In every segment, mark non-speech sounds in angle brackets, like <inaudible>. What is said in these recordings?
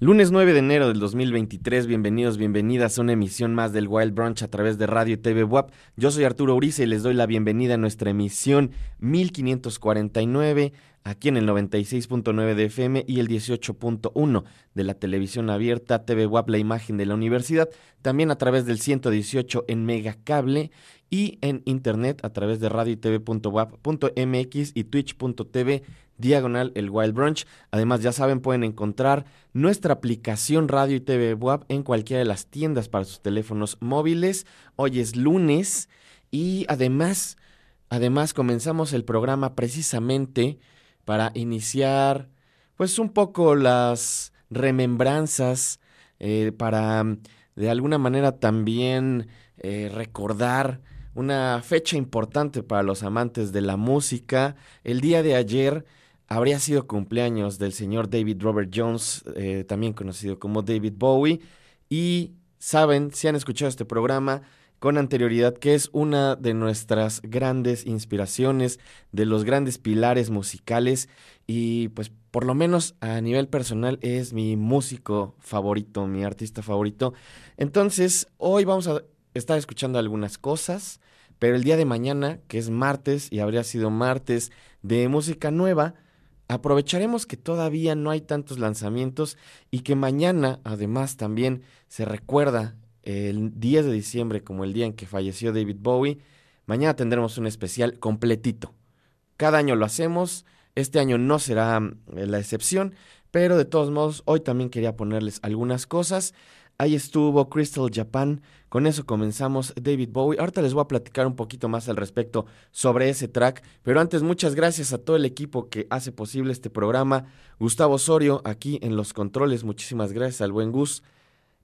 Lunes 9 de enero del 2023, bienvenidos, bienvenidas a una emisión más del Wild Brunch a través de Radio y TV WAP. Yo soy Arturo Uriza y les doy la bienvenida a nuestra emisión 1549 aquí en el 96.9 de FM y el 18.1 de la televisión abierta TV WAP, la imagen de la universidad, también a través del 118 en Megacable y en internet a través de radio y TV.wap.mx y twitch.tv diagonal el Wild Brunch. Además, ya saben, pueden encontrar nuestra aplicación Radio y TV WAP en cualquiera de las tiendas para sus teléfonos móviles. Hoy es lunes y además, además comenzamos el programa precisamente para iniciar pues un poco las remembranzas eh, para de alguna manera también eh, recordar una fecha importante para los amantes de la música. El día de ayer habría sido cumpleaños del señor David Robert Jones, eh, también conocido como David Bowie. Y saben, si han escuchado este programa con anterioridad, que es una de nuestras grandes inspiraciones, de los grandes pilares musicales y pues por lo menos a nivel personal es mi músico favorito, mi artista favorito. Entonces, hoy vamos a estar escuchando algunas cosas, pero el día de mañana, que es martes y habría sido martes de música nueva, aprovecharemos que todavía no hay tantos lanzamientos y que mañana además también se recuerda el 10 de diciembre como el día en que falleció David Bowie. Mañana tendremos un especial completito. Cada año lo hacemos, este año no será eh, la excepción, pero de todos modos hoy también quería ponerles algunas cosas. Ahí estuvo Crystal Japan. Con eso comenzamos David Bowie. Ahorita les voy a platicar un poquito más al respecto sobre ese track. Pero antes, muchas gracias a todo el equipo que hace posible este programa. Gustavo Osorio aquí en los controles. Muchísimas gracias al buen Gus.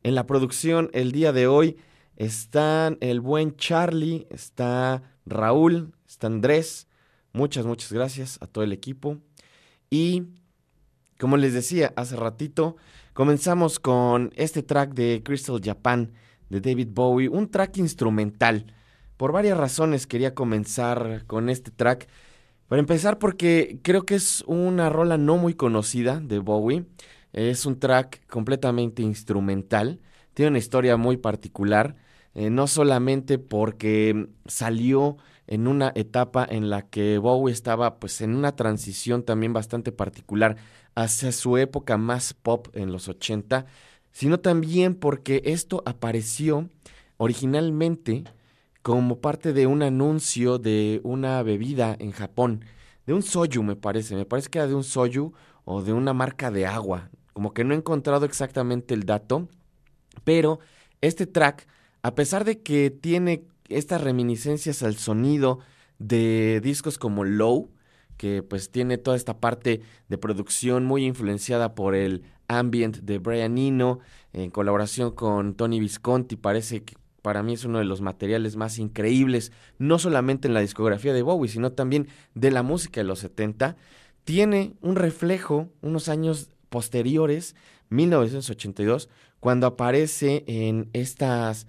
En la producción el día de hoy están el buen Charlie, está Raúl, está Andrés. Muchas, muchas gracias a todo el equipo. Y como les decía hace ratito, Comenzamos con este track de Crystal Japan de David Bowie, un track instrumental. Por varias razones quería comenzar con este track. Para empezar porque creo que es una rola no muy conocida de Bowie. Es un track completamente instrumental. Tiene una historia muy particular. Eh, no solamente porque salió en una etapa en la que Bowie estaba pues en una transición también bastante particular hacia su época más pop en los 80, sino también porque esto apareció originalmente como parte de un anuncio de una bebida en Japón, de un soju me parece, me parece que era de un soju o de una marca de agua, como que no he encontrado exactamente el dato, pero este track, a pesar de que tiene estas reminiscencias al sonido de discos como Low, que pues tiene toda esta parte de producción muy influenciada por el ambient de Brian Eno, en colaboración con Tony Visconti, parece que para mí es uno de los materiales más increíbles, no solamente en la discografía de Bowie, sino también de la música de los 70, tiene un reflejo unos años posteriores, 1982, cuando aparece en estas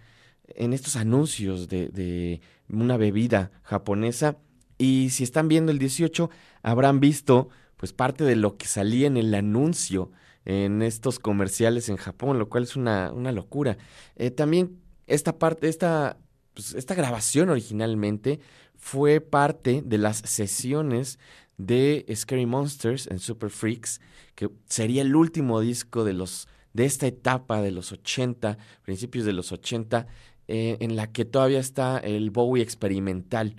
en estos anuncios de, de una bebida japonesa y si están viendo el 18, habrán visto pues parte de lo que salía en el anuncio en estos comerciales en Japón, lo cual es una, una locura. Eh, también esta parte, esta, pues, esta grabación originalmente fue parte de las sesiones de Scary Monsters en Super Freaks, que sería el último disco de los de esta etapa de los 80, principios de los 80, eh, en la que todavía está el Bowie experimental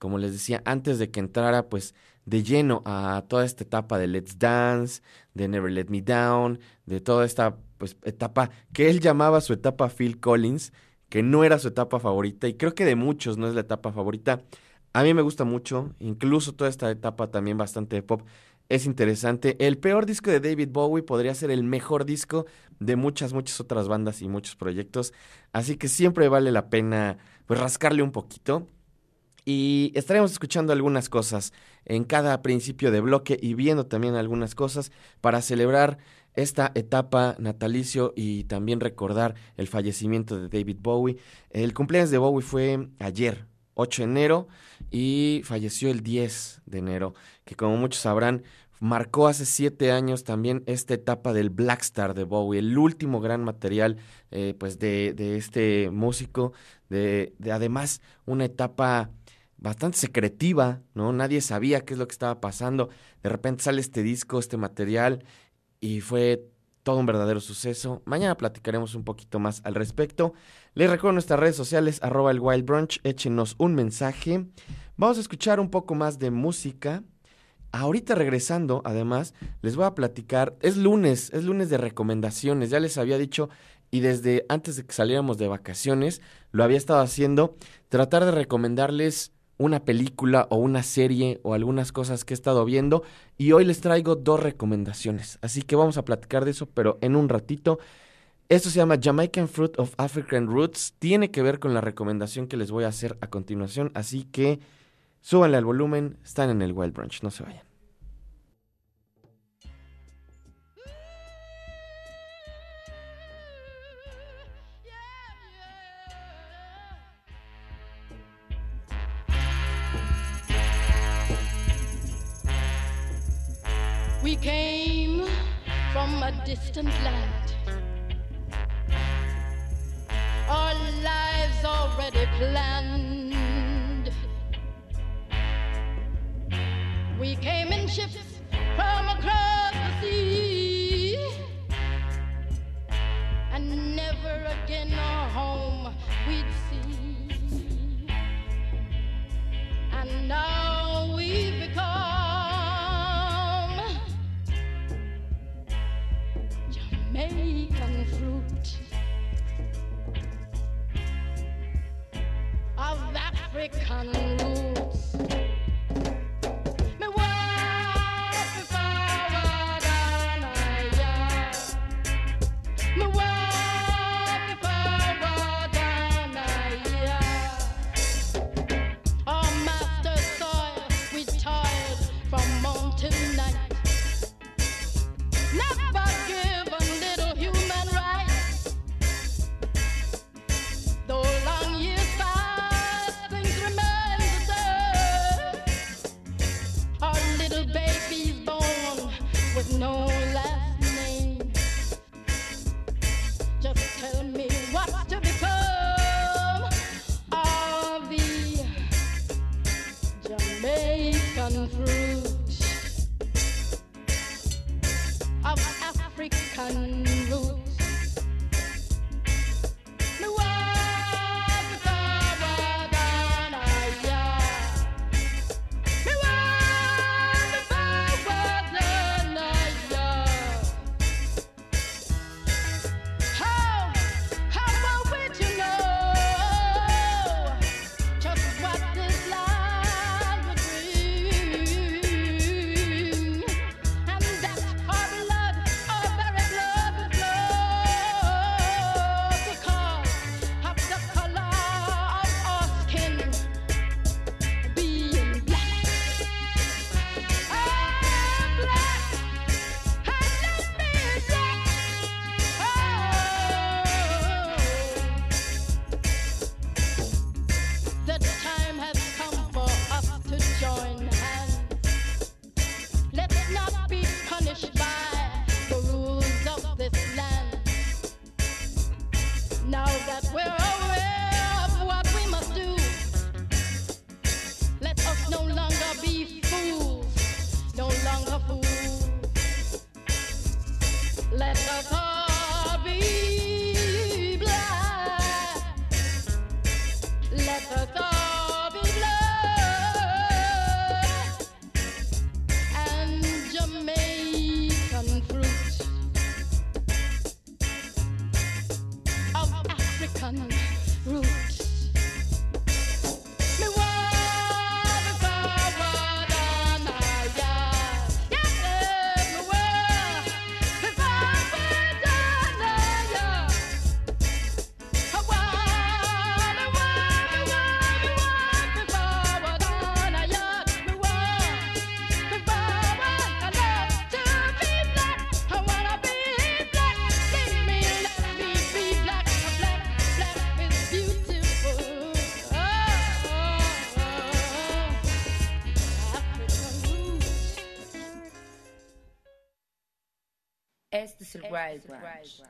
como les decía, antes de que entrara pues de lleno a toda esta etapa de Let's Dance, de Never Let Me Down, de toda esta pues etapa que él llamaba su etapa Phil Collins, que no era su etapa favorita y creo que de muchos no es la etapa favorita. A mí me gusta mucho, incluso toda esta etapa también bastante de pop. Es interesante. El peor disco de David Bowie podría ser el mejor disco de muchas, muchas otras bandas y muchos proyectos. Así que siempre vale la pena pues rascarle un poquito y estaremos escuchando algunas cosas en cada principio de bloque y viendo también algunas cosas para celebrar esta etapa natalicio y también recordar el fallecimiento de David Bowie. El cumpleaños de Bowie fue ayer, 8 de enero, y falleció el 10 de enero, que como muchos sabrán, marcó hace siete años también esta etapa del Black Star de Bowie, el último gran material eh, pues de, de, este músico, de, de además una etapa bastante secretiva, ¿no? Nadie sabía qué es lo que estaba pasando. De repente sale este disco, este material, y fue todo un verdadero suceso. Mañana platicaremos un poquito más al respecto. Les recuerdo nuestras redes sociales, arroba el Wild Brunch, échenos un mensaje. Vamos a escuchar un poco más de música. Ahorita regresando, además, les voy a platicar, es lunes, es lunes de recomendaciones, ya les había dicho, y desde antes de que saliéramos de vacaciones, lo había estado haciendo, tratar de recomendarles una película o una serie o algunas cosas que he estado viendo y hoy les traigo dos recomendaciones. Así que vamos a platicar de eso, pero en un ratito. Esto se llama Jamaican Fruit of African Roots. Tiene que ver con la recomendación que les voy a hacer a continuación, así que súbanle al volumen, están en el Wild Brunch, no se vayan. We came from a distant land. our lives already planned. We came in ships from across the sea, and never again our home we'd see. And now we've become Jamaica. of African rule.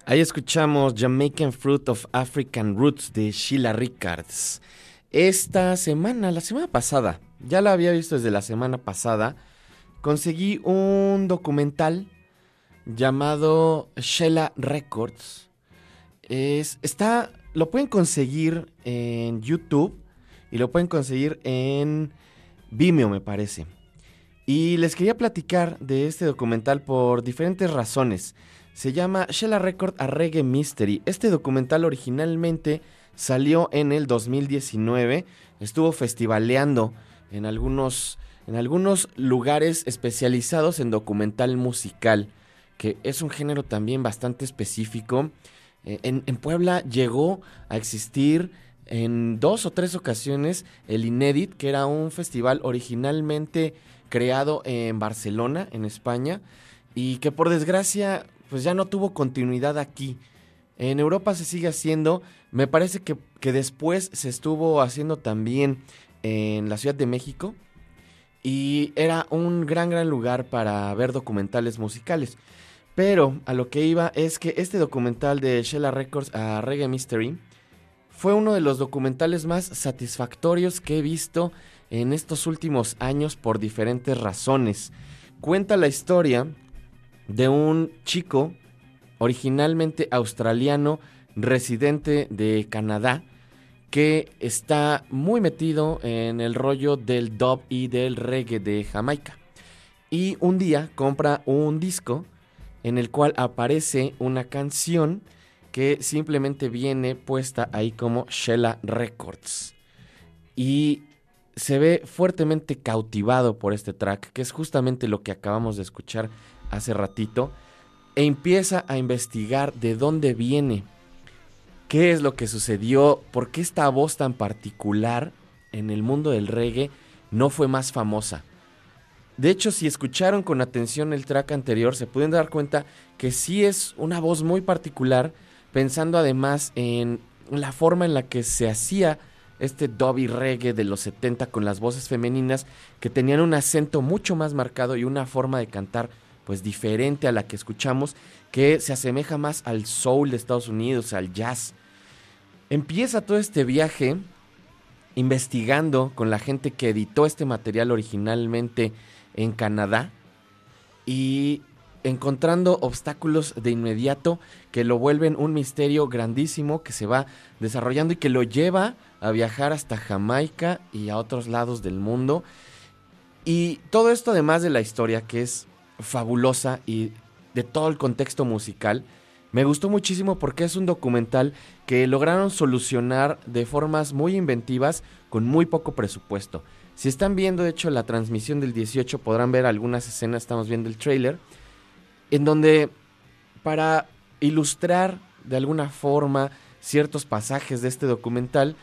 Ahí escuchamos Jamaican Fruit of African Roots de Sheila Rickards. Esta semana, la semana pasada, ya la había visto desde la semana pasada, conseguí un documental llamado Sheila Records. Es, está, lo pueden conseguir en YouTube y lo pueden conseguir en Vimeo, me parece. Y les quería platicar de este documental por diferentes razones. Se llama Sheila Record a Reggae Mystery. Este documental originalmente salió en el 2019. Estuvo festivaleando en algunos, en algunos lugares especializados en documental musical, que es un género también bastante específico. Eh, en, en Puebla llegó a existir en dos o tres ocasiones el Inédit, que era un festival originalmente creado en Barcelona, en España, y que por desgracia pues ya no tuvo continuidad aquí. En Europa se sigue haciendo, me parece que, que después se estuvo haciendo también en la Ciudad de México, y era un gran, gran lugar para ver documentales musicales. Pero a lo que iba es que este documental de Sheila Records a Reggae Mystery fue uno de los documentales más satisfactorios que he visto en estos últimos años por diferentes razones. Cuenta la historia de un chico originalmente australiano residente de Canadá que está muy metido en el rollo del dub y del reggae de Jamaica. Y un día compra un disco en el cual aparece una canción que simplemente viene puesta ahí como Sheila Records. y se ve fuertemente cautivado por este track, que es justamente lo que acabamos de escuchar hace ratito, e empieza a investigar de dónde viene, qué es lo que sucedió, por qué esta voz tan particular en el mundo del reggae no fue más famosa. De hecho, si escucharon con atención el track anterior, se pueden dar cuenta que sí es una voz muy particular, pensando además en la forma en la que se hacía este Dobby reggae de los 70 con las voces femeninas que tenían un acento mucho más marcado y una forma de cantar pues diferente a la que escuchamos que se asemeja más al soul de Estados Unidos, al jazz. Empieza todo este viaje investigando con la gente que editó este material originalmente en Canadá y encontrando obstáculos de inmediato que lo vuelven un misterio grandísimo que se va desarrollando y que lo lleva a viajar hasta Jamaica y a otros lados del mundo. Y todo esto además de la historia que es fabulosa y de todo el contexto musical, me gustó muchísimo porque es un documental que lograron solucionar de formas muy inventivas con muy poco presupuesto. Si están viendo de hecho la transmisión del 18 podrán ver algunas escenas, estamos viendo el trailer, en donde para ilustrar de alguna forma ciertos pasajes de este documental,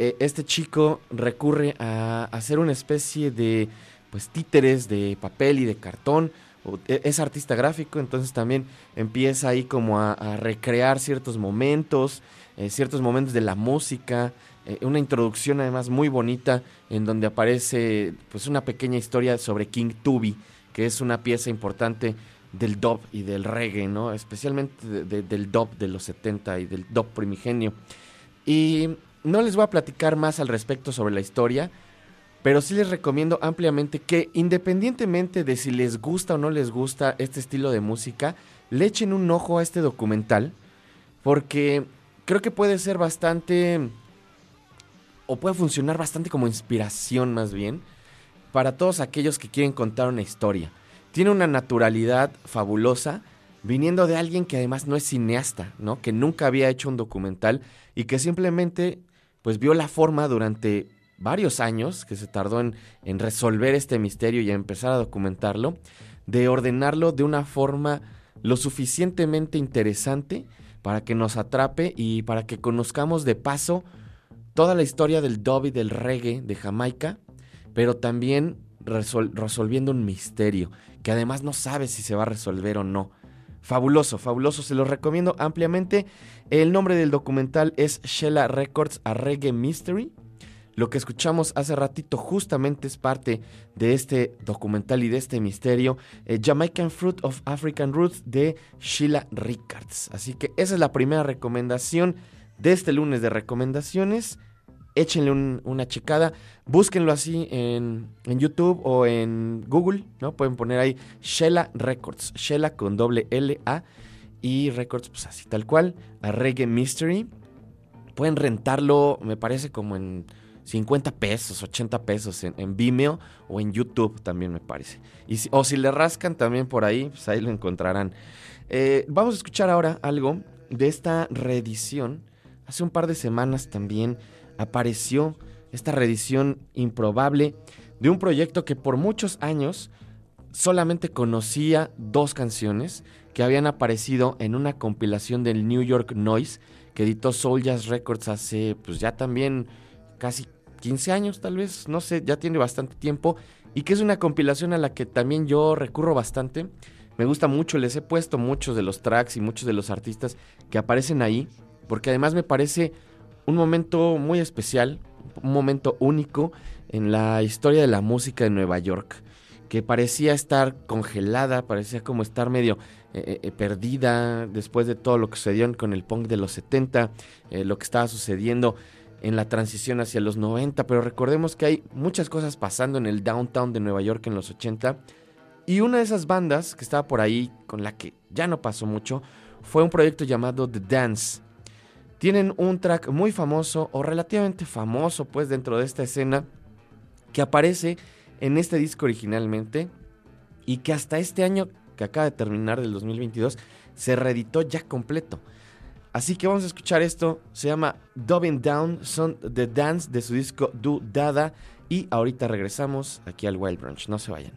eh, este chico recurre a hacer una especie de pues títeres de papel y de cartón. E, es artista gráfico, entonces también empieza ahí como a, recrear ciertos momentos, eh, ciertos momentos de la música, eh, una introducción además muy bonita en donde aparece pues una pequeña historia sobre King Tubi, que es una pieza importante del dub y del reggae, ¿no? Especialmente del dub de los 70 y del dub primigenio. Y no les voy a platicar más al respecto sobre la historia, pero sí les recomiendo ampliamente que independientemente de si les gusta o no les gusta este estilo de música, le echen un ojo a este documental, porque creo que puede ser bastante, o puede funcionar bastante como inspiración más bien, para todos aquellos que quieren contar una historia. Tiene una naturalidad fabulosa, viniendo de alguien que además no es cineasta, ¿no? Que nunca había hecho un documental y que simplemente pues vio la forma durante varios años, que se tardó en, resolver este misterio y empezar a documentarlo, de ordenarlo de una forma lo suficientemente interesante para que nos atrape y para que conozcamos de paso toda la historia del dub del reggae de Jamaica, pero también resolviendo un misterio que además no sabe si se va a resolver o no. Fabuloso, fabuloso, se los recomiendo ampliamente. El nombre del documental es Shella Records a Reggae Mystery. Lo que escuchamos hace ratito justamente es parte de este documental y de este misterio, eh, Jamaican Fruit of African Roots de Sheila Rickards. Así que esa es la primera recomendación de este lunes de recomendaciones échenle una checada, búsquenlo así en, YouTube o en Google, ¿no? Pueden poner ahí Shella Records, Shella con doble L A y Records, pues así tal cual, a Reggae Mystery. Pueden rentarlo, me parece como en 50 pesos, 80 pesos en, Vimeo o en YouTube también me parece. Y o si le rascan también por ahí, pues ahí lo encontrarán. Eh, vamos a escuchar ahora algo de esta reedición. Hace un par de semanas también apareció esta reedición improbable de un proyecto que por muchos años solamente conocía dos canciones que habían aparecido en una compilación del New York Noise que editó Soul Jazz Records hace pues ya también casi 15 años tal vez, no sé, ya tiene bastante tiempo y que es una compilación a la que también yo recurro bastante. Me gusta mucho, les he puesto muchos de los tracks y muchos de los artistas que aparecen ahí, porque además me parece un momento muy especial, un momento único en la historia de la música de Nueva York, que parecía estar congelada, parecía como estar medio eh, eh, perdida después de todo lo que sucedió con el punk de los 70, eh, lo que estaba sucediendo en la transición hacia los 90, pero recordemos que hay muchas cosas pasando en el downtown de Nueva York en los 80, y una de esas bandas que estaba por ahí, con la que ya no pasó mucho, fue un proyecto llamado The Dance, tienen un track muy famoso o relativamente famoso pues dentro de esta escena que aparece en este disco originalmente y que hasta este año que acaba de terminar del 2022 se reeditó ya completo. Así que vamos a escuchar esto. Se llama Dubbing Down, son The Dance de su disco Do Dada. Y ahorita regresamos aquí al Wild Brunch. No se vayan.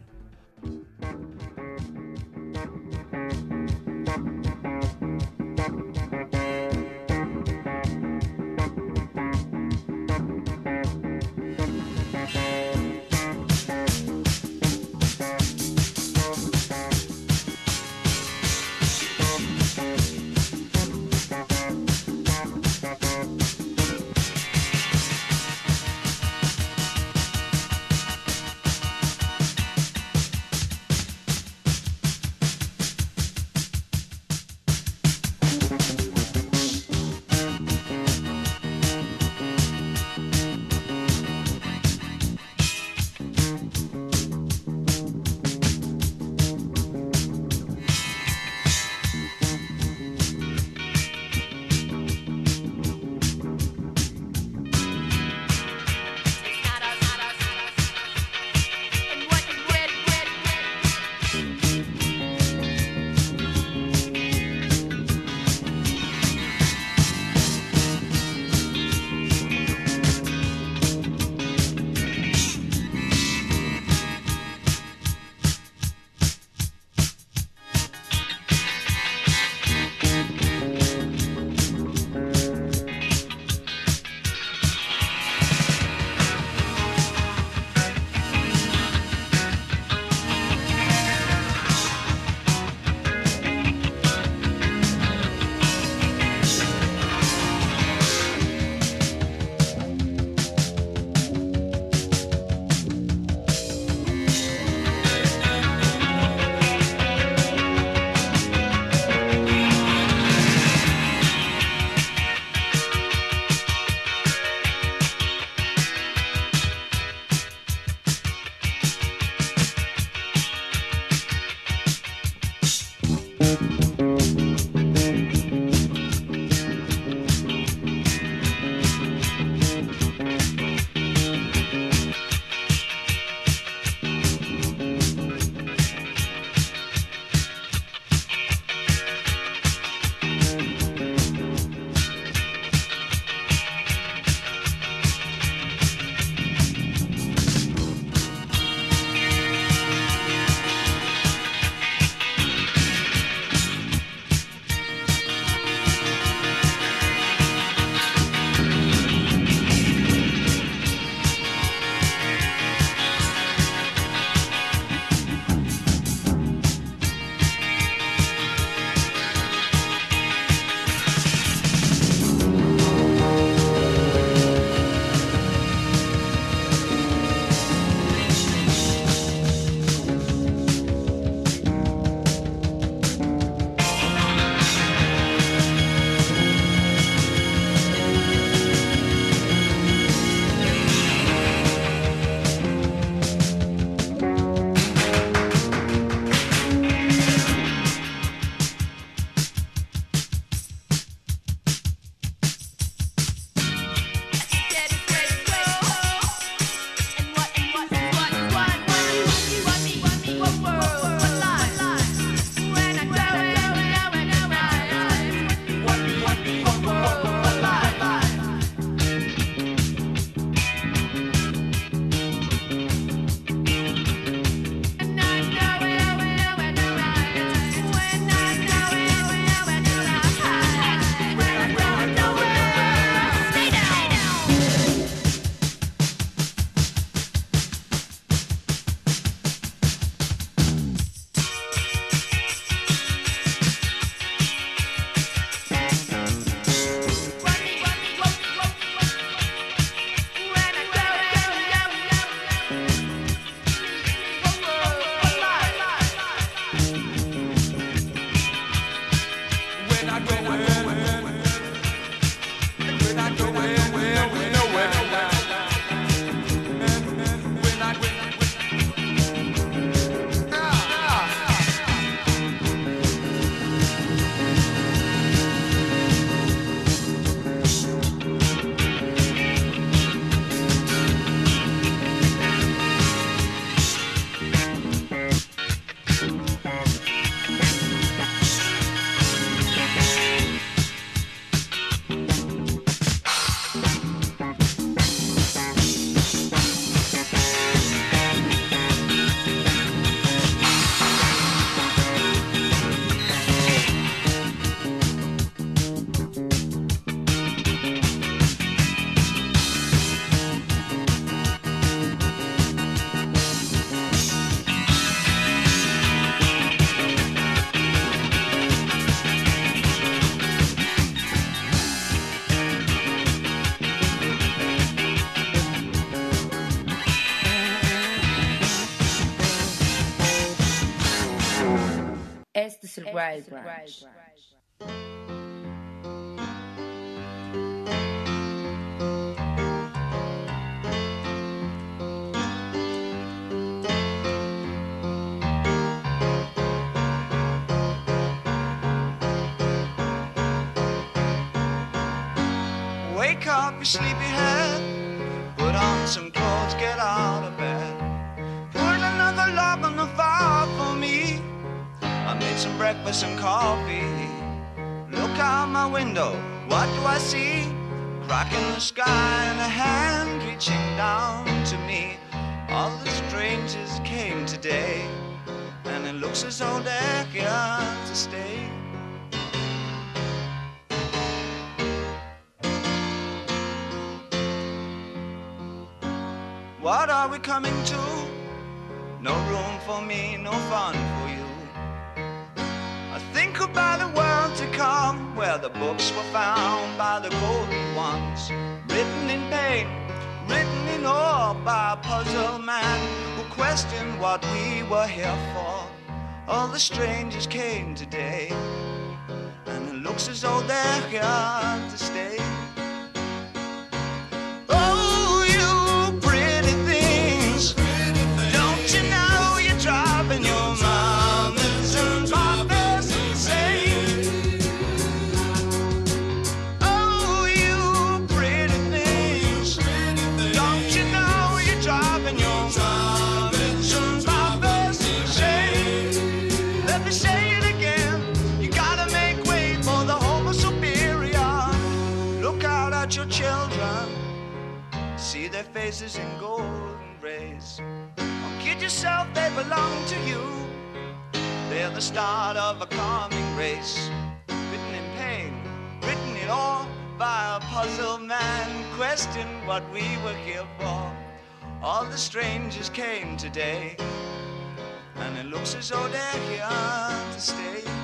Wild Branch. Wake up, you sleepyhead. What are we coming to? No room for me, no fun for you. I think about the world to come, where the books were found by the golden ones, written in pain, written in awe by a puzzled man who questioned what we were here for. All the strangers came today, and it looks as though they're here to stay. Faces in golden rays. Don't kid yourself, they belong to you. They're the start of a coming race. Written in pain, written in awe by a puzzled man. Question what we were here for. All the strangers came today. And it looks as though they're here to stay.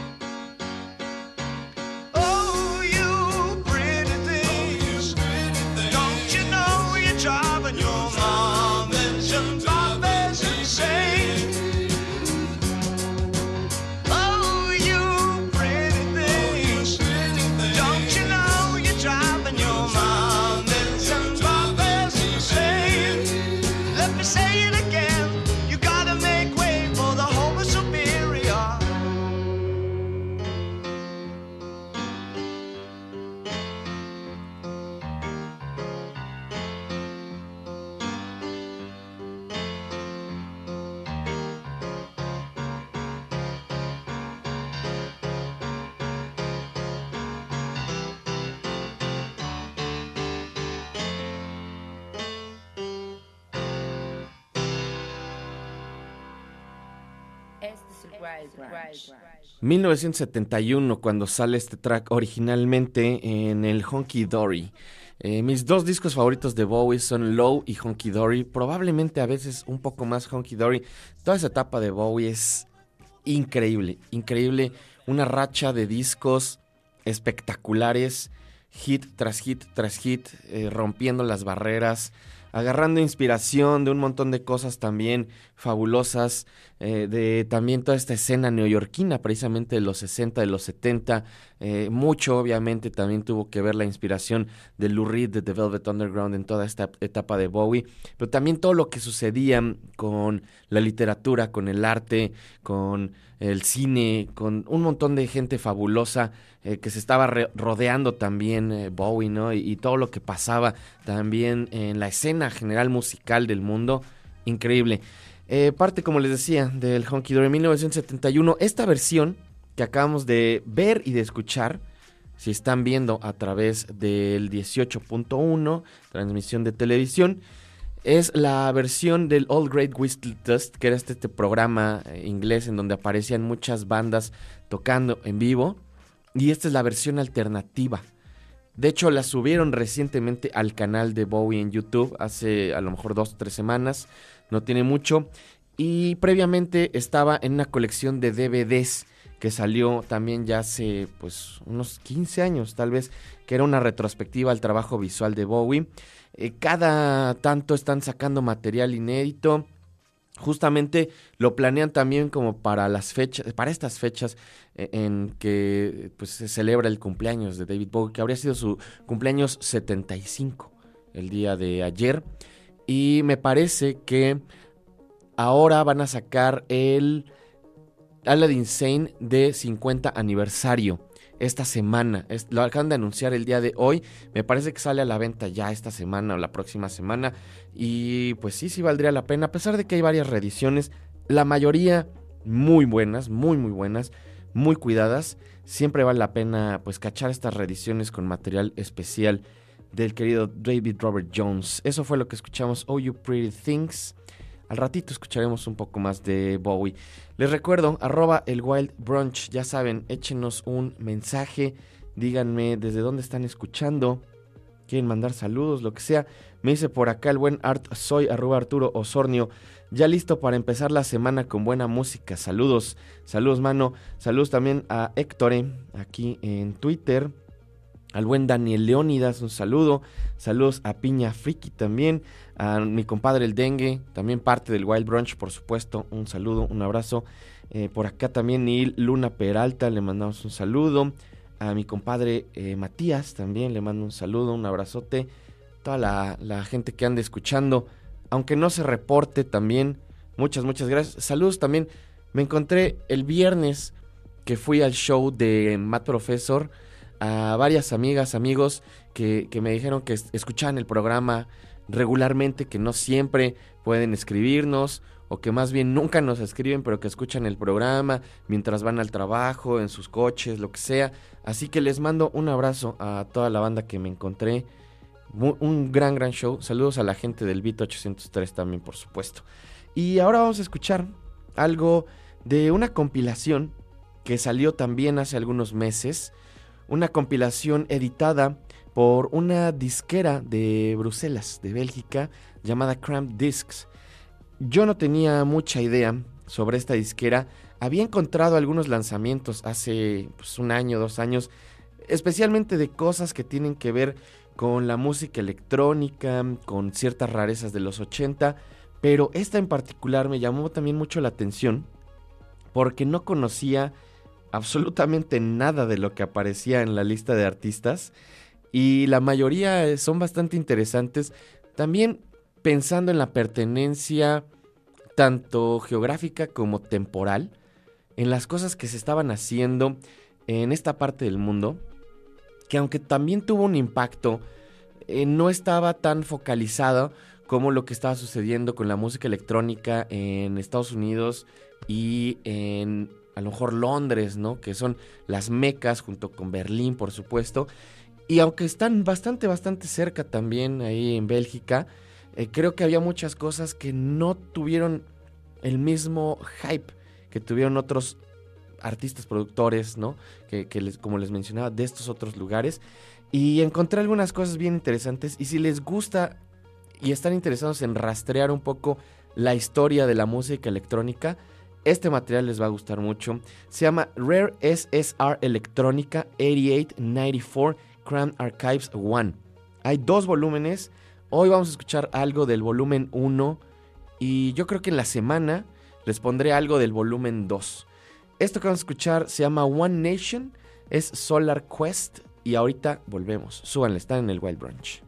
1971, cuando sale este track originalmente en el Honky Dory. Eh, mis dos discos favoritos de Bowie son Low y Honky Dory. Probablemente a veces un poco más Honky Dory. Toda esa etapa de Bowie es increíble, increíble. Una racha de discos espectaculares, hit tras hit tras hit, eh, rompiendo las barreras, agarrando inspiración de un montón de cosas también fabulosas, eh, de también toda esta escena neoyorquina, precisamente de los 60, de los 70. eh, mucho, obviamente, también tuvo que ver la inspiración de Lou Reed, de The Velvet Underground en toda esta etapa de Bowie, pero también todo lo que sucedía con la literatura, con el arte, con el cine, con un montón de gente fabulosa eh, que se estaba rodeando también eh, Bowie, ¿no? Y, y todo lo que pasaba también en la escena general musical del mundo, increíble. Eh, parte, como les decía, del Honky Dory 1971. Esta versión que acabamos de ver y de escuchar, si están viendo a través del 18.1, transmisión de televisión, es la versión del All Great Whistle Test, que era este, este programa eh, inglés en donde aparecían muchas bandas tocando en vivo. Y esta es la versión alternativa. De hecho, la subieron recientemente al canal de Bowie en YouTube, hace a lo mejor dos o tres semanas, no tiene mucho. Y previamente estaba en una colección de DVDs que salió también ya hace pues unos 15 años tal vez, que era una retrospectiva al trabajo visual de Bowie. Eh, cada tanto están sacando material inédito. justamente lo planean también como para las fechas, para estas fechas eh, en que pues se celebra el cumpleaños de David Bowie, que habría sido su cumpleaños 75 el día de ayer. Y me parece que ahora van a sacar el Aladdin Sane de 50 aniversario esta semana. Lo acaban de anunciar el día de hoy. Me parece que sale a la venta ya esta semana o la próxima semana. Y pues sí, sí valdría la pena. A pesar de que hay varias reediciones, la mayoría muy buenas, muy, muy buenas, muy cuidadas. Siempre vale la pena pues cachar estas reediciones con material especial del querido David Robert Jones. Eso fue lo que escuchamos, Oh You Pretty Things. Al ratito escucharemos un poco más de Bowie. Les recuerdo, arroba el Wild Brunch, ya saben, échenos un mensaje, díganme desde dónde están escuchando, quieren mandar saludos, lo que sea. Me dice por acá el buen Art, soy arroba Arturo Osornio, ya listo para empezar la semana con buena música. Saludos, saludos mano, saludos también a Héctor aquí en Twitter. Al buen Daniel Leónidas, un saludo. Saludos a Piña Friki también. A mi compadre el Dengue, también parte del Wild Brunch, por supuesto. Un saludo, un abrazo. Eh, por acá también Neil Luna Peralta, le mandamos un saludo. A mi compadre eh, Matías también le mando un saludo, un abrazote. Toda la, la gente que anda escuchando, aunque no se reporte también. Muchas, muchas gracias. Saludos también. Me encontré el viernes que fui al show de Matt Professor a varias amigas, amigos que, que me dijeron que es- escuchaban el programa regularmente, que no siempre pueden escribirnos o que más bien nunca nos escriben, pero que escuchan el programa mientras van al trabajo, en sus coches, lo que sea. Así que les mando un abrazo a toda la banda que me encontré. Un gran, gran show. Saludos a la gente del Beat 803 también, por supuesto. Y ahora vamos a escuchar algo de una compilación que salió también hace algunos meses. Una compilación editada por una disquera de Bruselas, de Bélgica, llamada Cramp Discs. Yo no tenía mucha idea sobre esta disquera. Había encontrado algunos lanzamientos hace pues, un año, dos años, especialmente de cosas que tienen que ver con la música electrónica, con ciertas rarezas de los 80, pero esta en particular me llamó también mucho la atención porque no conocía absolutamente nada de lo que aparecía en la lista de artistas y la mayoría eh, son bastante interesantes. También pensando en la pertenencia tanto geográfica como temporal, en las cosas que se estaban haciendo en esta parte del mundo, que aunque también tuvo un impacto, eh, no estaba tan focalizado como lo que estaba sucediendo con la música electrónica en Estados Unidos y en a lo mejor Londres, ¿no? Que son las mecas junto con Berlín, por supuesto. Y aunque están bastante, bastante cerca también ahí en Bélgica, eh, creo que había muchas cosas que no tuvieron el mismo hype que tuvieron otros artistas, productores, ¿no? Que, que les, como les mencionaba, de estos otros lugares. Y encontré algunas cosas bien interesantes. Y si les gusta y están interesados en rastrear un poco la historia de la música electrónica, este material les va a gustar mucho. Se llama Rare SSR Electrónica 8894 Crown Archives 1. Hay dos volúmenes. Hoy vamos a escuchar algo del volumen 1 y yo creo que en la semana les pondré algo del volumen 2. Esto que vamos a escuchar se llama One Nation, es Solar Quest y ahorita volvemos. Súbanle, están en el Wild Brunch.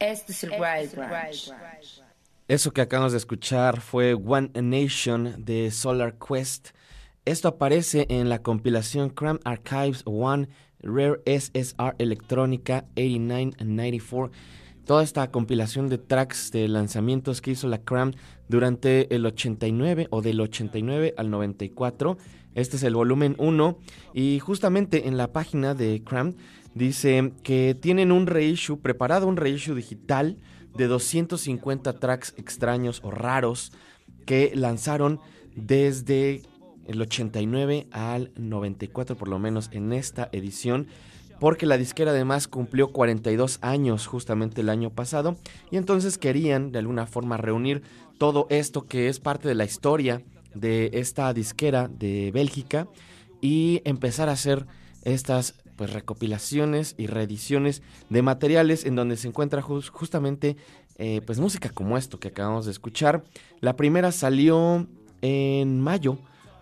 Este es el Wild Branch. Eso que acabamos de escuchar fue One Nation de Solar Quest. Esto aparece en la compilación Cram Archives One Rare SSR Electrónica 8994. Toda esta compilación de tracks de lanzamientos que hizo la Cram durante el 89 o del 89 al 94. Este es el volumen 1 y justamente en la página de Cram dice que tienen un reissue, preparado un reissue digital de 250 tracks extraños o raros que lanzaron desde el 89 al 94 por lo menos en esta edición porque la disquera además cumplió 42 años justamente el año pasado. Y entonces querían de alguna forma reunir todo esto que es parte de la historia de esta disquera de Bélgica y empezar a hacer estas pues recopilaciones y reediciones de materiales en donde se encuentra jus- justamente eh, pues música como esto que acabamos de escuchar. La primera salió en mayo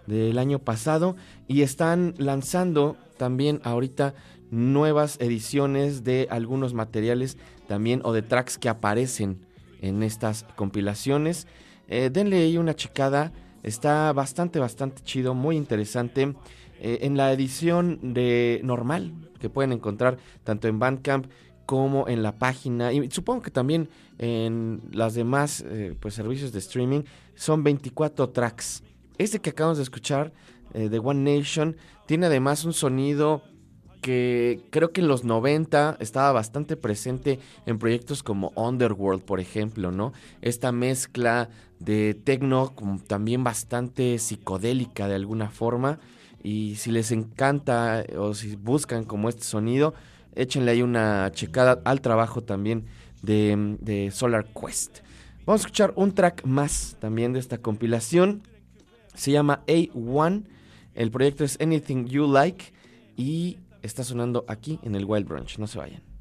del año pasado y están lanzando también ahorita nuevas ediciones de algunos materiales también o de tracks que aparecen en estas compilaciones. Eh, denle ahí una checada, está bastante, bastante chido, muy interesante. Eh, en la edición de normal que pueden encontrar tanto en Bandcamp como en la página y supongo que también en las demás eh, pues servicios de streaming son 24 tracks. Este que acabamos de escuchar eh, de One Nation tiene además un sonido que creo que en los 90 estaba bastante presente en proyectos como Underworld, por ejemplo, ¿no? Esta mezcla de techno también bastante psicodélica de alguna forma. Y si les encanta eh, o si buscan como este sonido, échenle ahí una checada al trabajo también de, Solar Quest. Vamos a escuchar un track más también de esta compilación. Se llama A1. El proyecto es Anything You Like. Y está sonando aquí en el Wild Brunch. No se vayan.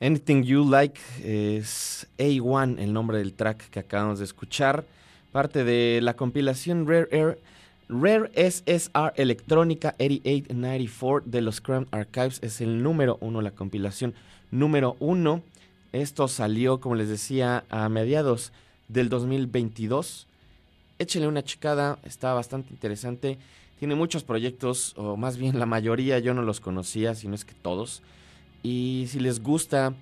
Anything You Like es A1, el nombre del track que acabamos de escuchar. Parte de la compilación Rare Air. Rare SSR Electrónica 8894 de los Crown Archives es el número uno, la compilación número uno. Esto salió, como les decía, a mediados del 2022. Échenle una checada, está bastante interesante. Tiene muchos proyectos, o más bien la mayoría yo no los conocía, si no es que todos. Y si les gusta,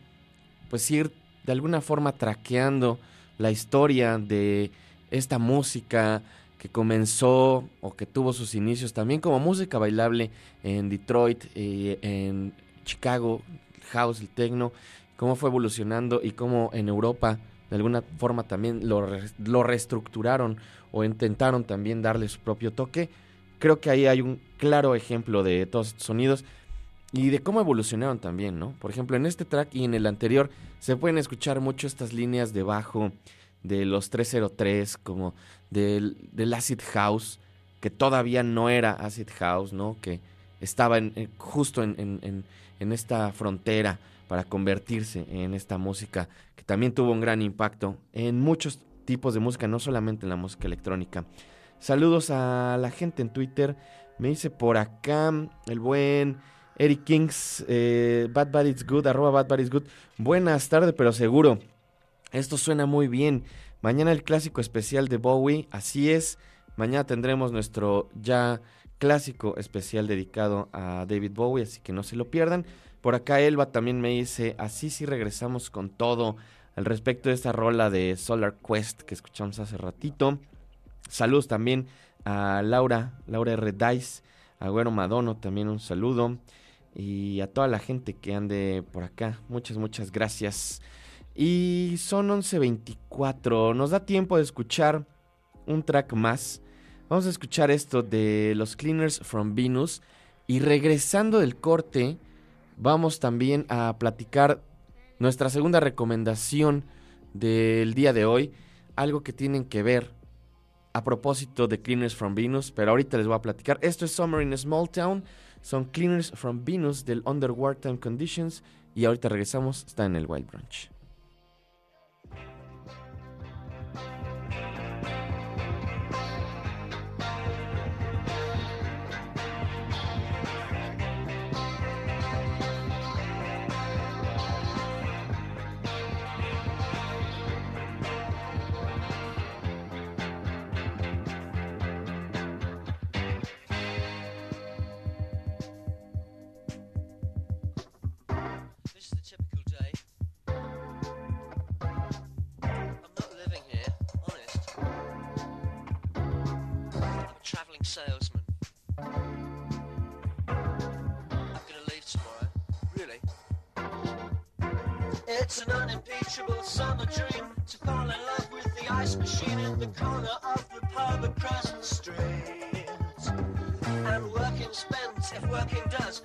pues ir de alguna forma traqueando la historia de esta música que comenzó o que tuvo sus inicios también como música bailable en Detroit, en Chicago, el house, el techno, cómo fue evolucionando y cómo en Europa de alguna forma también lo, lo reestructuraron o intentaron también darle su propio toque. Creo que ahí hay un claro ejemplo de todos estos sonidos y de cómo evolucionaron también, ¿no? Por ejemplo, en este track y en el anterior se pueden escuchar mucho estas líneas de bajo de los 303, como del, acid house, que todavía no era acid house, ¿no? Que estaba en- en- justo en esta frontera para convertirse en esta música que también tuvo un gran impacto en muchos tipos de música, no solamente en la música electrónica. Saludos a la gente en Twitter. Me dice por acá el buen Eric Kings, eh, Bad Bad It's Good, Bad It's Good. Buenas tardes, pero seguro. Esto suena muy bien. Mañana el clásico especial de Bowie, así es. Mañana tendremos nuestro ya clásico especial dedicado a David Bowie, así que no se lo pierdan. Por acá Elba también me dice, así sí regresamos con todo al respecto de esta rola de Solar Quest que escuchamos hace ratito. Saludos también a Laura, Laura R. Dice, a Güero Madono también un saludo. Y a toda la gente que ande por acá, muchas, muchas gracias. Y son 11.24, nos da tiempo de escuchar un track más. Vamos a escuchar esto de los Cleaners from Venus. Y regresando del corte, vamos también a platicar nuestra segunda recomendación del día de hoy. Algo que tienen que ver a propósito de Cleaners from Venus, pero ahorita les voy a platicar. Esto es Summer in a Small Town. Son Cleaners from Venus del Under Wartime Conditions. Y ahorita regresamos, está en el Wild Branch. Salesman. I'm gonna leave tomorrow. Really? It's an unimpeachable summer dream to fall in love with the ice machine in the corner of the pub across the street. And working spent if working does,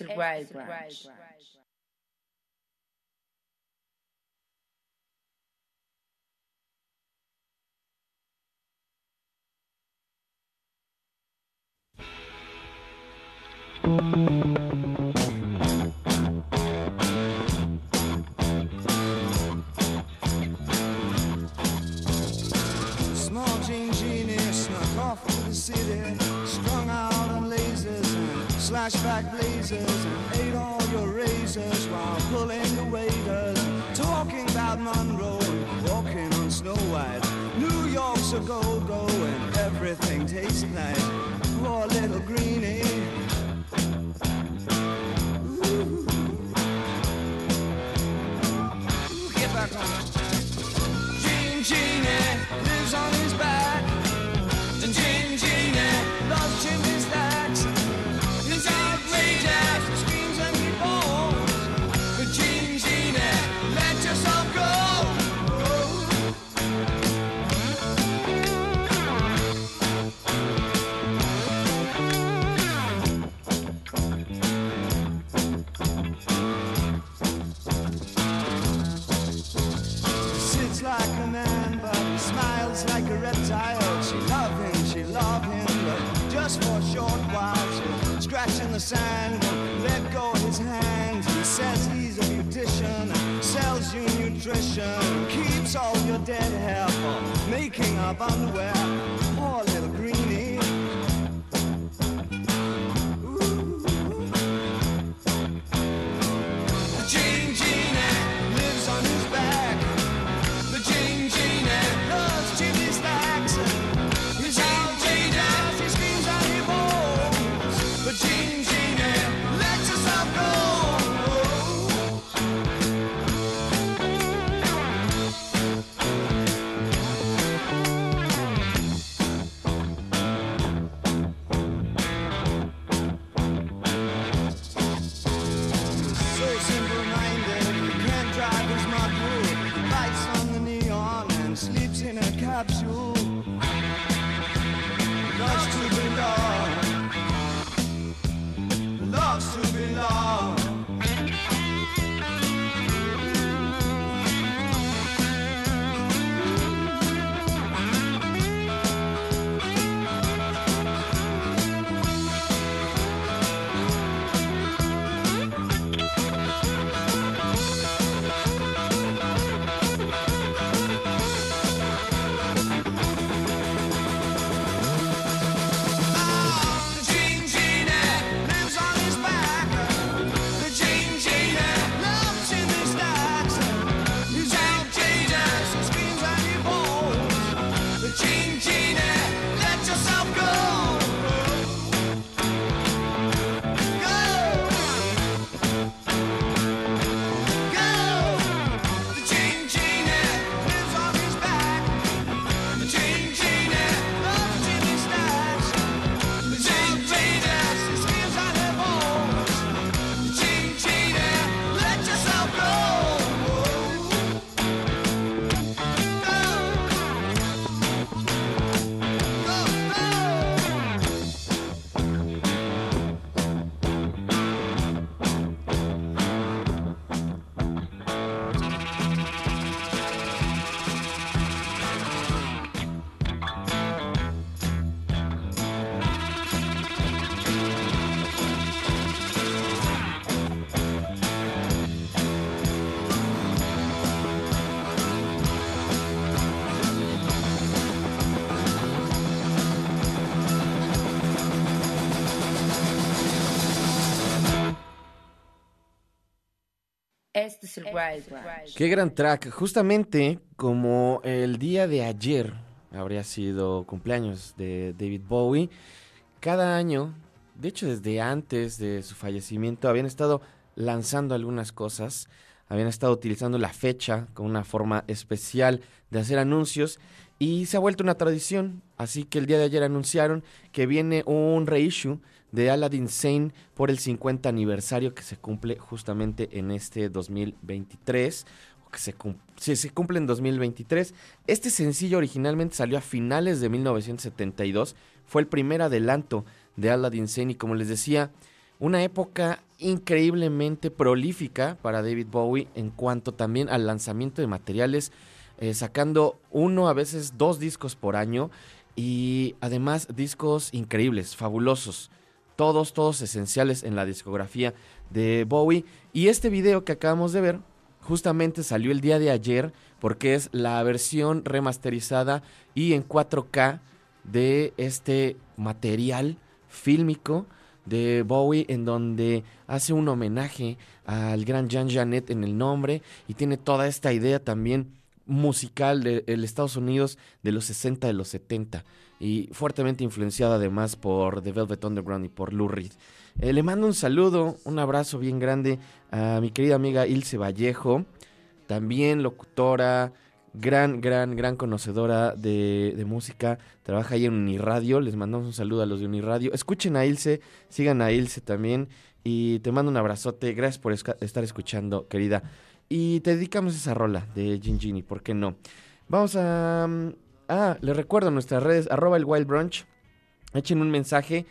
Este es el Wild sand, let go his hand. He says he's a beautician, sells you nutrition, keeps all your dead hair for making up underwear. Es el Wild Branch. Qué gran track. Justamente como el día de ayer habría sido cumpleaños de David Bowie, cada año, de hecho desde antes de su fallecimiento, habían estado lanzando algunas cosas, habían estado utilizando la fecha como una forma especial de hacer anuncios y se ha vuelto una tradición. Así que el día de ayer anunciaron que viene un reissue de Aladdin Sane por el 50 aniversario que se cumple justamente en este 2023. o Que se, se cumple en 2023. Este sencillo originalmente salió a finales de 1972. Fue el primer adelanto de Aladdin Sane y como les decía, Una época increíblemente prolífica para David Bowie en cuanto también al lanzamiento de materiales, eh, sacando uno, a veces dos discos por año y además discos increíbles, fabulosos. Todos, todos esenciales en la discografía de Bowie. Y este video que acabamos de ver justamente salió el día de ayer porque es la versión remasterizada y en 4K de este material fílmico de Bowie en donde hace un homenaje al gran Jean Janet en el nombre y tiene toda esta idea también musical del Estados Unidos de los 60 de los 70 y fuertemente influenciada además por The Velvet Underground y por Lou Reed. Eh, le mando un saludo, un abrazo bien grande a mi querida amiga Ilse Vallejo, también locutora, gran, gran, gran conocedora de, música. Trabaja ahí en Uniradio. Les mandamos un saludo a los de Uniradio. Escuchen a Ilse, sigan a Ilse también. Y te mando un abrazote. Gracias por estar escuchando, querida. Y te dedicamos esa rola de Gingini, ¿por qué no? Vamos a... Ah, les recuerdo nuestras redes, arroba el Wild Brunch. Echen un mensaje.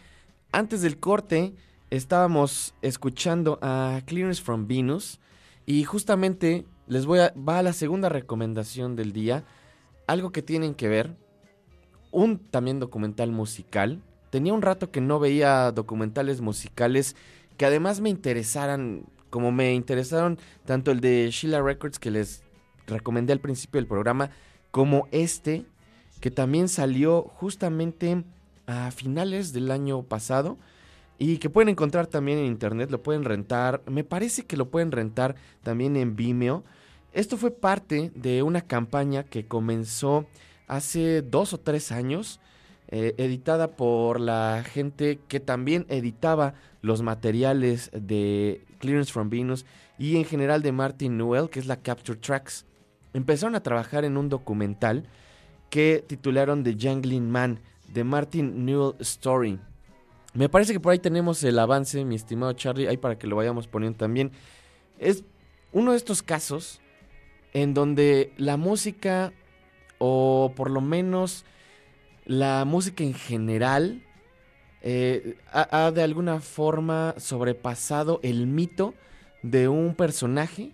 Antes del corte estábamos escuchando a Clearance from Venus. Y justamente les voy a. Va a la segunda recomendación del día. Algo que tienen que ver. Un también documental musical. Tenía un rato que no veía documentales musicales que además me interesaran. Como me interesaron tanto el de Sheila Records que les recomendé al principio del programa. Como este. Que también salió justamente a finales del año pasado y que pueden encontrar también en internet, lo pueden rentar, me parece que lo pueden rentar también en Vimeo. Esto fue parte de una campaña que comenzó hace dos o tres años, eh, editada por la gente que también editaba los materiales de Clearance from Venus y en general de Martin Newell, que es la Capture Tracks. Empezaron a trabajar en un documental que titularon The Jangling Man, de Martin Newell Story. Me parece que por ahí tenemos el avance, mi estimado Charlie, ahí para que lo vayamos poniendo también. Es uno de estos casos en donde la música, o por lo menos la música en general, eh, ha, ha de alguna forma sobrepasado el mito de un personaje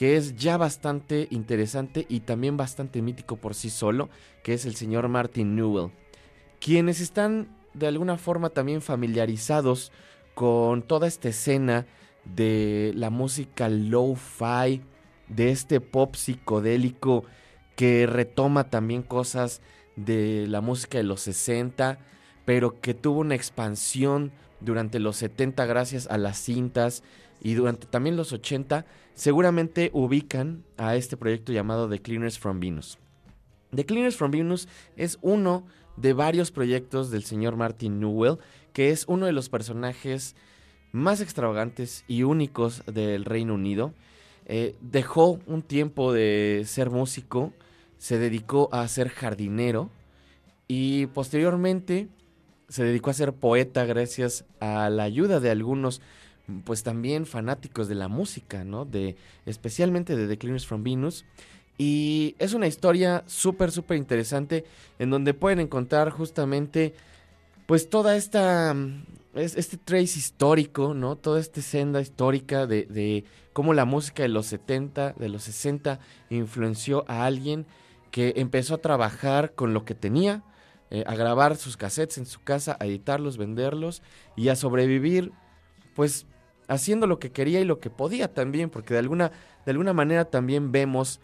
que es ya bastante interesante y también bastante mítico por sí solo, que es el señor Martin Newell. Quienes están de alguna forma también familiarizados con toda esta escena de la música lo-fi, de este pop psicodélico que retoma también cosas de la música de los 60, pero que tuvo una expansión durante los 70 gracias a las cintas y durante también los 80, seguramente ubican a este proyecto llamado The Cleaners from Venus. The Cleaners from Venus es uno de varios proyectos del señor Martin Newell, que es uno de los personajes más extravagantes y únicos del Reino Unido. Eh, dejó un tiempo de ser músico, se dedicó a ser jardinero y posteriormente se dedicó a ser poeta gracias a la ayuda de algunos pues también fanáticos de la música, ¿no? De especialmente de The Cleaners from Venus y es una historia súper, súper interesante en donde pueden encontrar justamente pues toda esta, este trace histórico, ¿no? Toda esta senda histórica de, de cómo la música de los 70, de los 60 influenció a alguien que empezó a trabajar con lo que tenía, eh, a grabar sus cassettes en su casa, a editarlos, venderlos y a sobrevivir pues haciendo lo que quería y lo que podía también, porque de alguna, de alguna manera también vemos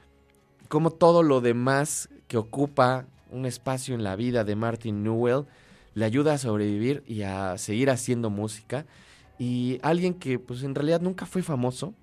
como todo lo demás que ocupa un espacio en la vida de Martin Newell le ayuda a sobrevivir y a seguir haciendo música. Y alguien que pues en realidad nunca fue famoso,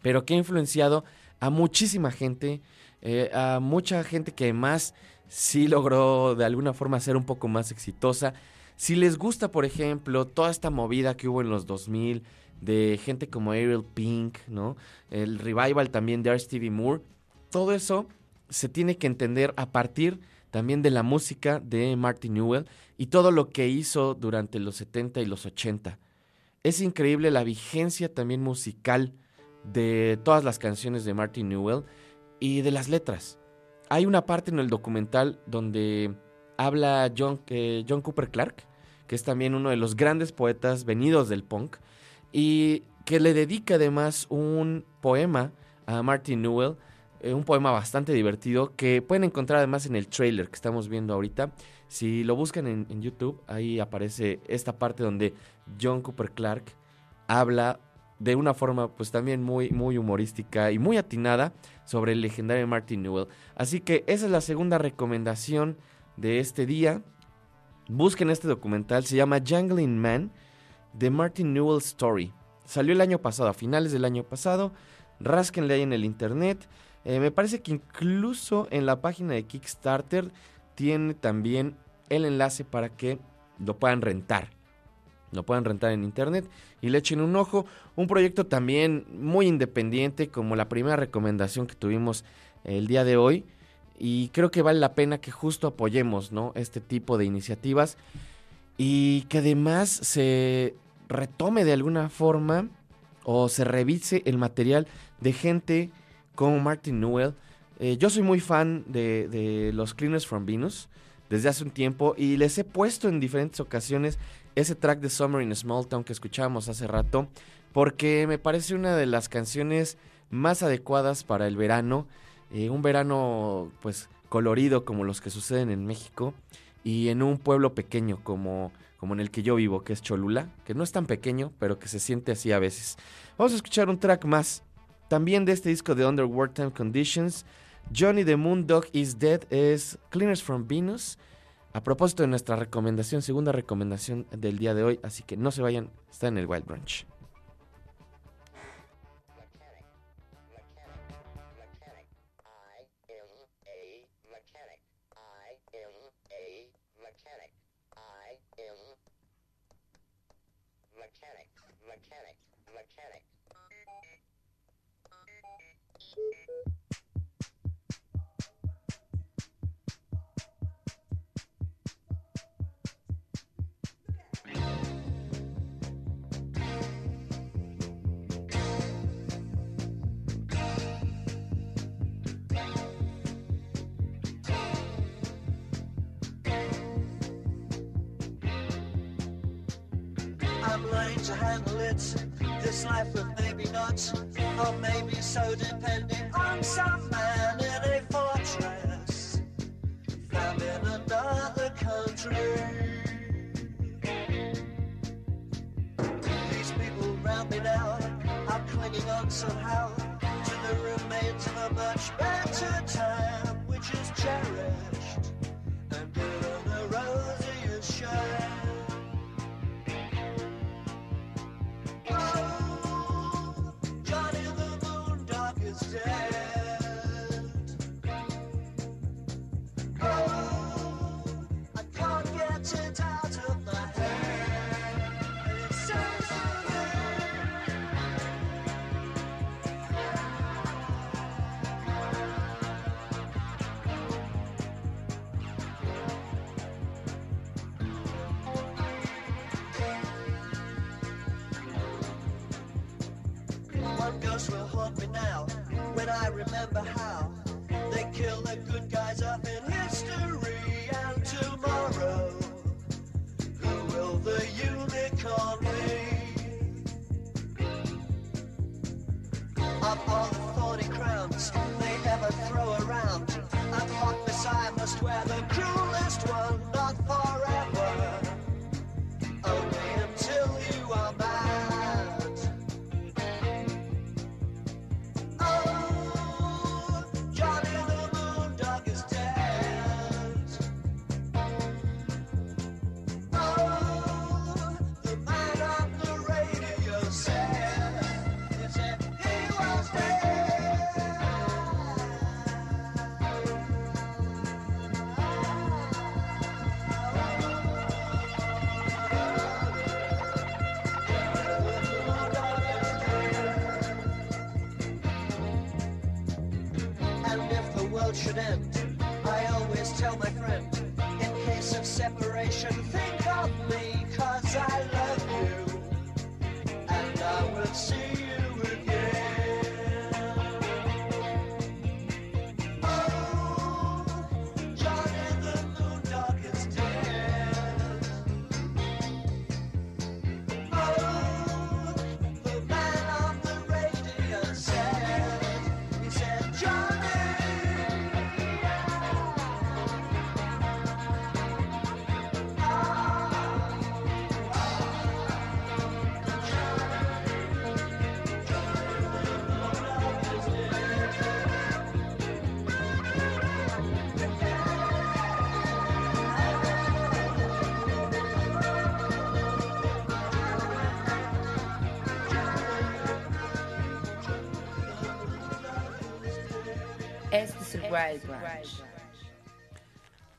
pero que ha influenciado a muchísima gente, eh, a mucha gente que además sí logró de alguna forma ser un poco más exitosa. Si les gusta, por ejemplo, toda esta movida que hubo en los 2000 de gente como Ariel Pink, ¿no? El revival también de R. Stevie Moore, todo eso se tiene que entender a partir también de la música de Martin Newell y todo lo que hizo durante los 70 y los 80. Es increíble la vigencia también musical de todas las canciones de Martin Newell y de las letras. Hay una parte en el documental donde habla John, eh, John Cooper Clark, que es también uno de los grandes poetas venidos del punk, y que le dedica además un poema a Martin Newell, eh, un poema bastante divertido que pueden encontrar además en el trailer que estamos viendo ahorita. Si lo buscan en, YouTube, ahí aparece esta parte donde John Cooper Clark habla de una forma pues también muy, muy humorística y muy atinada sobre el legendario Martin Newell. Así que esa es la segunda recomendación de este día. Busquen este documental, se llama Jangling Man, The Martin Newell Story. Salió el año pasado, a finales del año pasado. Rásquenle ahí en el internet. Eh, me parece que incluso en la página de Kickstarter tiene también el enlace para que lo puedan rentar. Lo puedan rentar en internet y le echen un ojo. Un proyecto también muy independiente, como la primera recomendación que tuvimos el día de hoy. Y creo que vale la pena que justo apoyemos ¿no? este tipo de iniciativas y que además se retome de alguna forma o se revise el material de gente como Martin Newell. Eh, yo soy muy fan de, los Cleaners from Venus desde hace un tiempo y les he puesto en diferentes ocasiones ese track de Summer in Small Town que escuchábamos hace rato porque me parece una de las canciones más adecuadas para el verano, eh, un verano pues colorido como los que suceden en México y en un pueblo pequeño como, como en el que yo vivo, que es Cholula, que no es tan pequeño, pero que se siente así a veces. Vamos a escuchar un track más, también de este disco de Underworld Time Conditions. Johnny the Moondog is Dead es Cleaners from Venus. A propósito de nuestra recomendación, segunda recomendación del día de hoy, así que no se vayan, está en el Wild Brunch. To handle it. This life of maybe not, or maybe so depending on some man in a fortress, found in another country. These people round me now are clinging on somehow to the remains of a much better time, which is cherished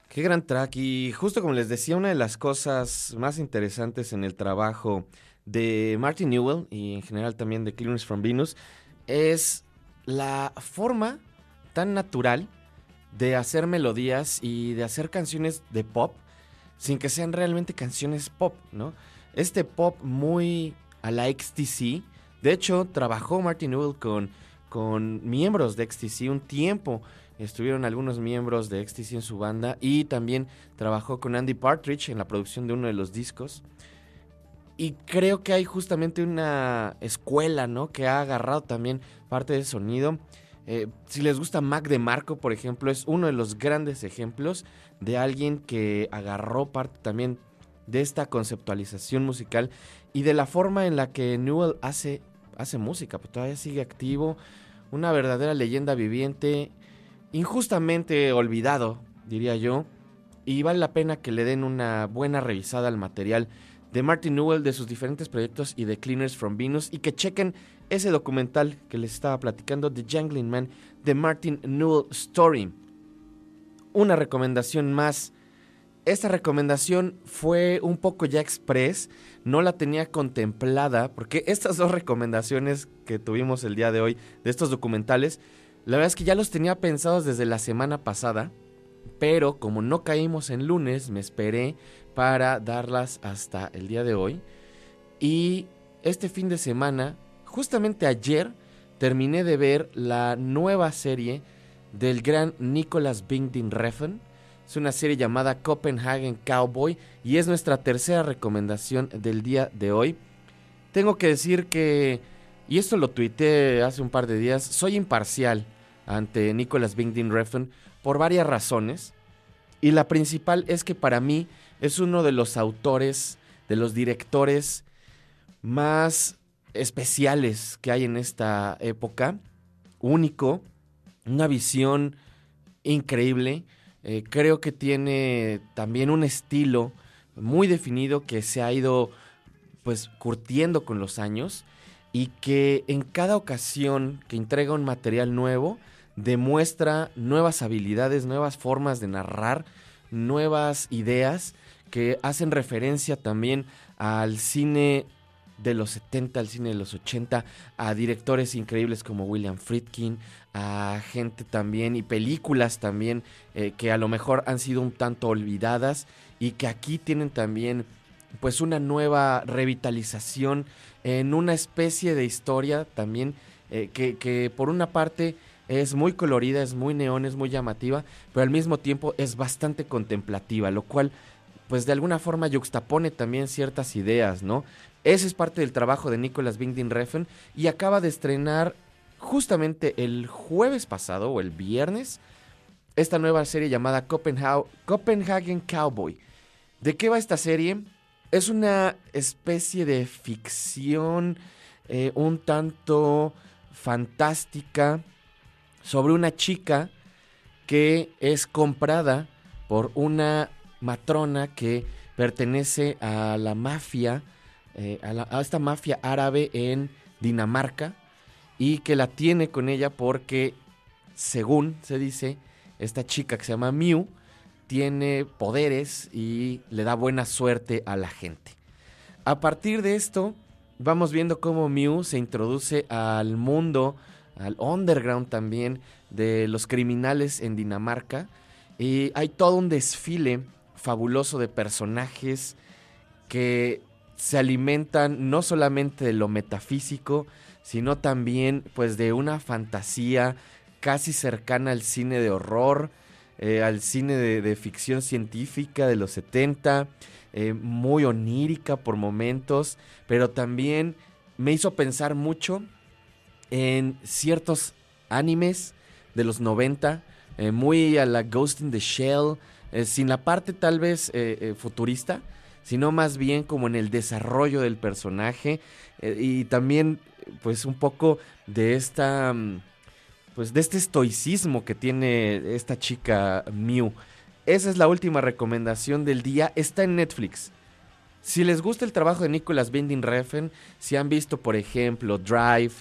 Qué gran track y justo como les decía, una de las cosas más interesantes en el trabajo de Martin Newell y en general también de Clearance from Venus es la forma tan natural de hacer melodías y de hacer canciones de pop sin que sean realmente canciones pop, ¿no? Este pop muy a la XTC. De hecho, trabajó Martin Newell con, con miembros de XTC un tiempo. Estuvieron algunos miembros de XTC en su banda y también trabajó con Andy Partridge en la producción de uno de los discos. Y creo que hay justamente una escuela, ¿no? Que ha agarrado también parte del sonido. Eh, si les gusta Mac de Marco, por ejemplo, es uno de los grandes ejemplos de alguien que agarró parte también de esta conceptualización musical y de la forma en la que Newell hace, hace música, pues todavía sigue activo, una verdadera leyenda viviente, injustamente olvidado, diría yo, y vale la pena que le den una buena revisada al material de Martin Newell, de sus diferentes proyectos y de Cleaners from Venus, y que chequen ese documental que les estaba platicando, The Jangling Man, de Martin Newell Story. Una recomendación más. Esta recomendación fue un poco ya express, no la tenía contemplada, porque <laughs> estas dos recomendaciones que tuvimos el día de hoy de estos documentales, la verdad es que ya los tenía pensados desde la semana pasada, pero como no caímos en lunes, me esperé para darlas hasta el día de hoy. Y este fin de semana, justamente ayer, terminé de ver la nueva serie del gran Nicholas Binding Refn. Es una serie llamada Copenhagen Cowboy y es nuestra tercera recomendación del día de hoy. Tengo que decir que, y esto lo tuiteé hace un par de días, soy imparcial ante Nicholas Binding Refn por varias razones. Y la principal es que para mí es uno de los autores, de los directores más especiales que hay en esta época. Único, una visión increíble. Eh, creo que tiene también un estilo muy definido que se ha ido pues curtiendo con los años y que en cada ocasión que entrega un material nuevo demuestra nuevas habilidades, nuevas formas de narrar, nuevas ideas que hacen referencia también al cine de los 70, al cine de los 80, a directores increíbles como William Friedkin, a gente también y películas también eh, que a lo mejor han sido un tanto olvidadas y que aquí tienen también pues una nueva revitalización en una especie de historia también eh, que, que por una parte es muy colorida, es muy neón, es muy llamativa, pero al mismo tiempo es bastante contemplativa, lo cual pues de alguna forma yuxtapone también ciertas ideas, ¿no? Ese es parte del trabajo de Nicholas Binding Refn y acaba de estrenar justamente el jueves pasado o el viernes esta nueva serie llamada Copenha- Copenhagen Cowboy. ¿De qué va esta serie? Es una especie de ficción eh, un tanto fantástica sobre una chica que es comprada por una matrona que pertenece a la mafia, eh, a, la- a esta mafia árabe en Dinamarca y que la tiene con ella porque, según se dice, esta chica que se llama Mew tiene poderes y le da buena suerte a la gente. A partir de esto, vamos viendo cómo Mew se introduce al mundo, al underground también, de los criminales en Dinamarca. Y hay todo un desfile fabuloso de personajes que se alimentan no solamente de lo metafísico, sino también pues de una fantasía casi cercana al cine de horror, eh, al cine de, ficción científica de los 70, eh, muy onírica por momentos, pero también me hizo pensar mucho en ciertos animes de los 90, eh, muy a la Ghost in the Shell, sin la parte tal vez futurista, sino más bien como en el desarrollo del personaje y también pues un poco de esta mm, pues de este estoicismo que tiene esta chica Mew. Esa es la última recomendación del día, está en Netflix. Si les gusta el trabajo de Nicholas Binding Refn, si han visto por ejemplo Drive,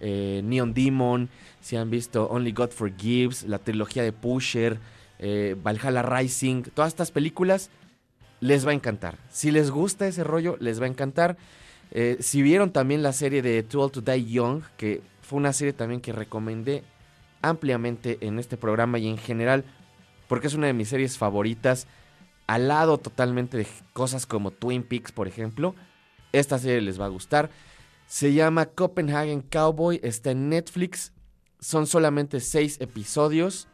eh, Neon Demon, si han visto Only God Forgives, la trilogía de Pusher, eh, Valhalla Rising, todas estas películas les va a encantar. Si les gusta ese rollo, les va a encantar. Eh, si vieron también la serie de Too to Die Young, que fue una serie también que recomendé ampliamente en este programa y en general, porque es una de mis series favoritas, al lado totalmente de cosas como Twin Peaks, por ejemplo, esta serie les va a gustar. Se llama Copenhagen Cowboy, está en Netflix, son solamente seis episodios.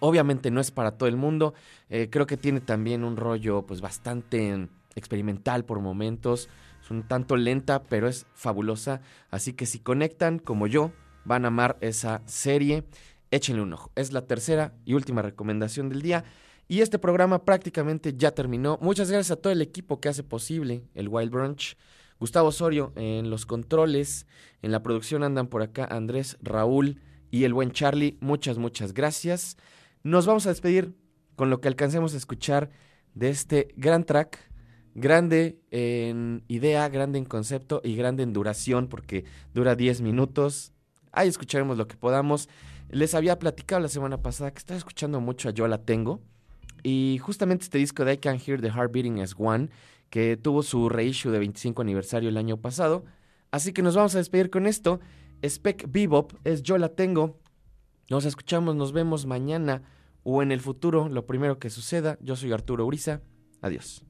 Obviamente no es para todo el mundo. eh, creo que tiene también un rollo pues bastante experimental por momentos. Es un tanto lenta, pero es fabulosa. Así que si conectan como yo, van a amar esa serie. Échenle un ojo. Es la tercera y última recomendación del día. Y este programa prácticamente ya terminó. Muchas gracias a todo el equipo que hace posible el Wild Brunch. Gustavo Osorio en los controles. En la producción andan por acá Andrés, Raúl y el buen Charlie. Muchas, muchas gracias. Nos vamos a despedir con lo que alcancemos a escuchar de este gran track. Grande en idea, grande en concepto y grande en duración porque dura 10 minutos. Ahí escucharemos lo que podamos. Les había platicado la semana pasada que estaba escuchando mucho a Yo La Tengo. Y justamente este disco de I Can Hear the Heart Beating as One, que tuvo su reissue de 25 aniversario el año pasado. Así que nos vamos a despedir con esto. Spec Bebop es Yo La Tengo. Nos escuchamos, nos vemos mañana o en el futuro, lo primero que suceda. Yo soy Arturo Uriza. Adiós.